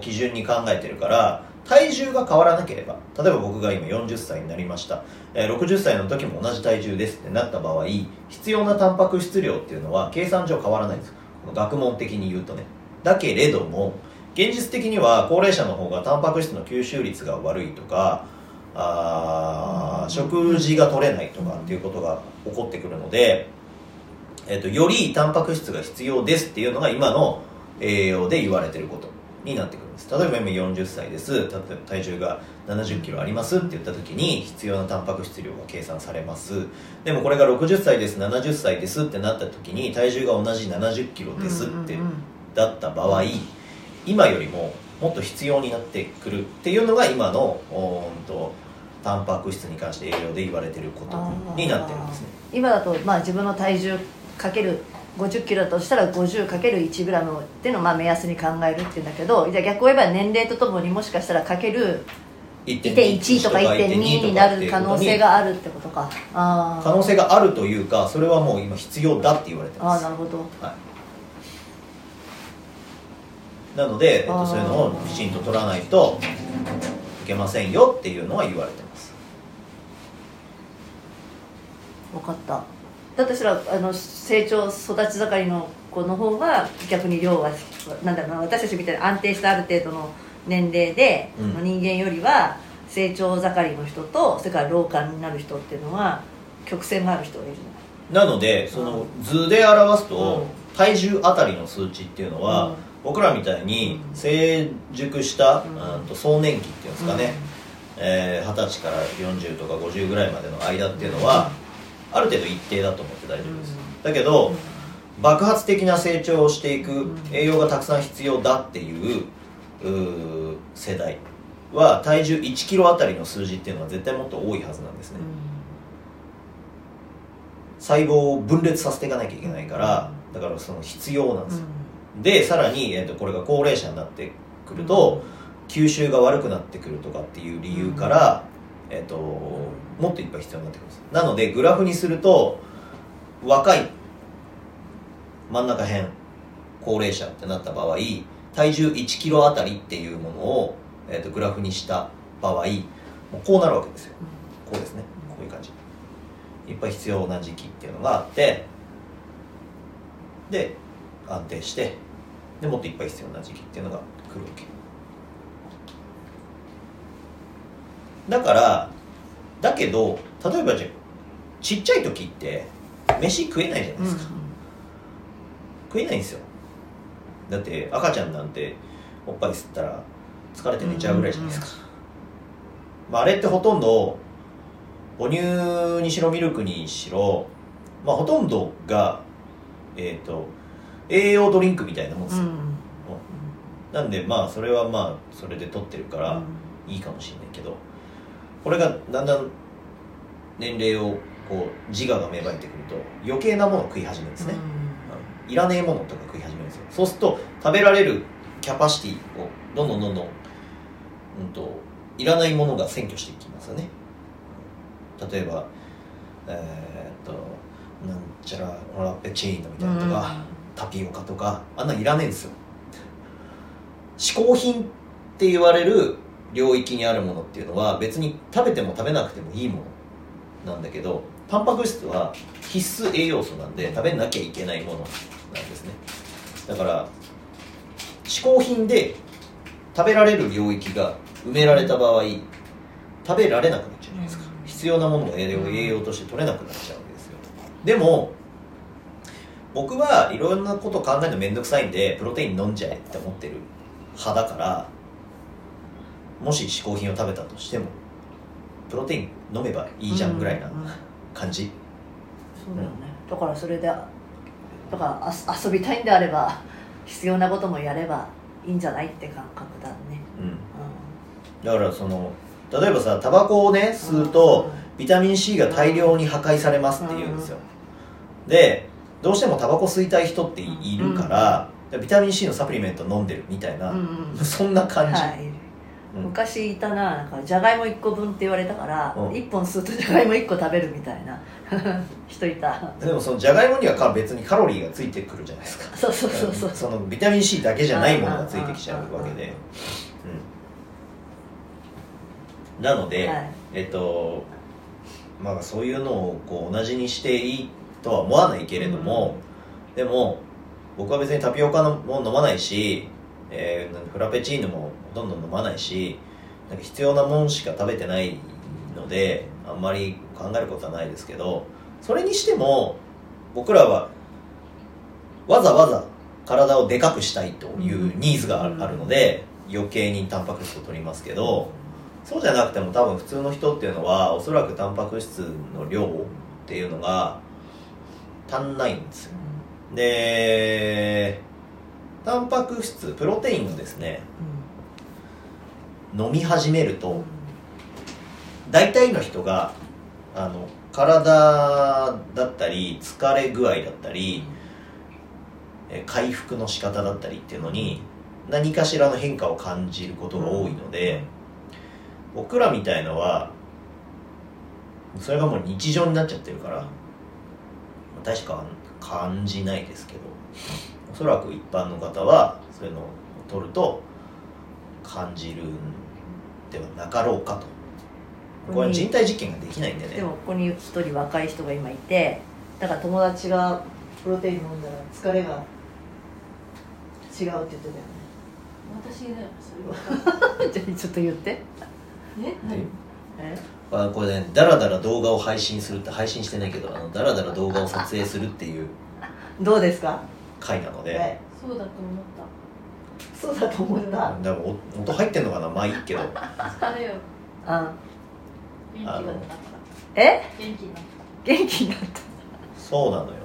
基準に考えてるから体重が変わらなければ例えば僕が今40歳になりました、えー60歳の時も同じ体重ですってなった場合必要なタンパク質量っていうのは計算上変わらないんです。この学問的に言うとね。だけれども現実的には高齢者の方がタンパク質の吸収率が悪いとかあ食事が取れないとかっていうことが起こってくるので、えっとよりタンパク質が必要ですっていうのが今の栄養で言われてること。になってくるんです。例えば今40歳です。例えば体重が7 0キロありますって言った時に必要なタンパク質量が計算されます。でもこれが60歳です70歳ですってなった時に体重が同じ7 0キロですってだった場合今よりももっと必要になってくるっていうのが今のおーんとタンパク質に関して栄養で言われてることになってるんですね。今だと、まあ、自分の体重かける50キロだとしたら 50×1 グラムっていうのをまあ目安に考えるっていうんだけどじゃあ逆を言えば年齢とともにもしかしたらかける1.1とか1.2になる可能性があるってことか。あ可能性があるというかそれはもう今必要だって言われてあます。あなるほど。はい、なので、えっと、そういうのをきちんと取らないといけませんよっていうのは言われてます。分かっただとしたらあの成長育ち盛りの子の方が逆に量はなんだろうな私たちみたいに安定したある程度の年齢で、うん。の人間よりは成長盛りの人とそれから老化になる人っていうのは曲線がある人がいるじなのでその図で表すと、うん。体重あたりの数値っていうのは、うん。僕らみたいにうん。成熟した、うん。うんと壮年期っていうんですかね、うん。えー二十歳から40とか50ぐらいまでの間っていうのは、ある程度一定だと思って大丈夫です、うん。だけど、爆発的な成長をしていくうん。栄養がたくさん必要だっていう世代は体重1キロあたりの数字っていうのは絶対もっと多いはずなんですね、細胞を分裂させていかなきゃいけないからだからその必要なんですよ、でさらに、えー、とこれが高齢者になってくると、吸収が悪くなってくるとかっていう理由から、えー、ともっといっぱい必要になってくるんです。なのでグラフにすると若い真ん中辺高齢者ってなった場合体重1キロあたりっていうものを、えー、とグラフにした場合こうなるわけですよ。こうですね。こういう感じ。いっぱい必要な時期っていうのがあってで安定してでもっといっぱい必要な時期っていうのが来るわけ。だからだけど例えばじゃあちっちゃい時って飯食えないじゃないですか、食えないんですよ。だって赤ちゃんなんておっぱい吸ったら疲れて寝ちゃうぐらいじゃないですか、まあ、あれってほとんど母乳にしろミルクにしろ、まあ、ほとんどがえっ、と栄養ドリンクみたいなもんですよ、なんでまあそれはまあそれで取ってるからいいかもしれないけどこれがだんだん年齢をこう自我が芽生えてくると余計なものを食い始めるんですね、いらねえものとか食い始めるんですよ。そうすると食べられるキャパシティをどんどんどんどん、うん、といらないものが占拠していきますよね。例えばえーっとなんちゃらオラペチーノみたいなのとか、タピオカとかあんなんいらねえんですよ。嗜好品って言われる領域にあるものっていうのは別に食べても食べなくてもいいものなんだけどタンパク質は必須栄養素なんで食べなきゃいけないものなんですね。だから嗜好品で食べられる領域が埋められた場合食べられなくなっちゃうじゃないですか。必要なものが栄養栄養として取れなくなっちゃうわけですよでも僕はいろんなこと考えるの面倒くさいんでプロテイン飲んじゃえって思ってる派だからもし嗜好品を食べたとしてもプロテイン飲めばいいじゃんぐらいなうんうん感じ、そうだよね。だからそれでだからあ遊びたいんであれば必要なこともやればいいんじゃないって感覚だね、うん、うだからその例えばさタバコをね吸うとビタミン C が大量に破壊されますって言うんですよ。でどうしてもタバコ吸いたい人っているから、ビタミン C のサプリメント飲んでるみたいな、んうんうん。そんな感じ、はい。うん昔いたななんかじゃがいも1個分って言われたから、うん。1本吸うとじゃがいも1個食べるみたいな。人いた。でもそのじゃがいもにはか別にカロリーがついてくるじゃないですか。そうそうそうそうそのビタミン C だけじゃないものがついてきちゃうわけで、うん、なので、はい。えっとまあそういうのをこう同じにしていいとは思わないけれども、でも僕は別にタピオカも飲まないし、えーフラペチーノもほとんど飲まないしなんか必要なもんしか食べてないのであんまり考えることはないですけどそれにしても僕らはわざわざ体をでかくしたいというニーズがあるので余計にタンパク質を取りますけどそうじゃなくても多分普通の人っていうのはおそらくタンパク質の量っていうのが足んないんですよ。でタンパク質プロテインをですね飲み始めると大体の人があの体だったり疲れ具合だったりえー回復の仕方だったりっていうのに何かしらの変化を感じることが多いので僕らみたいのはそれがもう日常になっちゃってるから確か感じないですけどおそらく一般の方はそういうのを取ると感じるんではなかろうかと。これは人体実験ができないんでね。でもここに一人若い人が今いてだから友達がプロテイン飲んだら疲れが違うって言ってたよね。私だよそれは。じゃあちょっと言って。ええ？あこれねダラダラ動画を配信するって配信してないけどあのダラダラ動画を撮影するっていう。どうですか？回なので、はいそうだと思った。そうだと思った。だからお音入ってんのかなまあいいけど。疲れよ。あ。元気だった。からえ？元気になっ元気になった。そうなのよ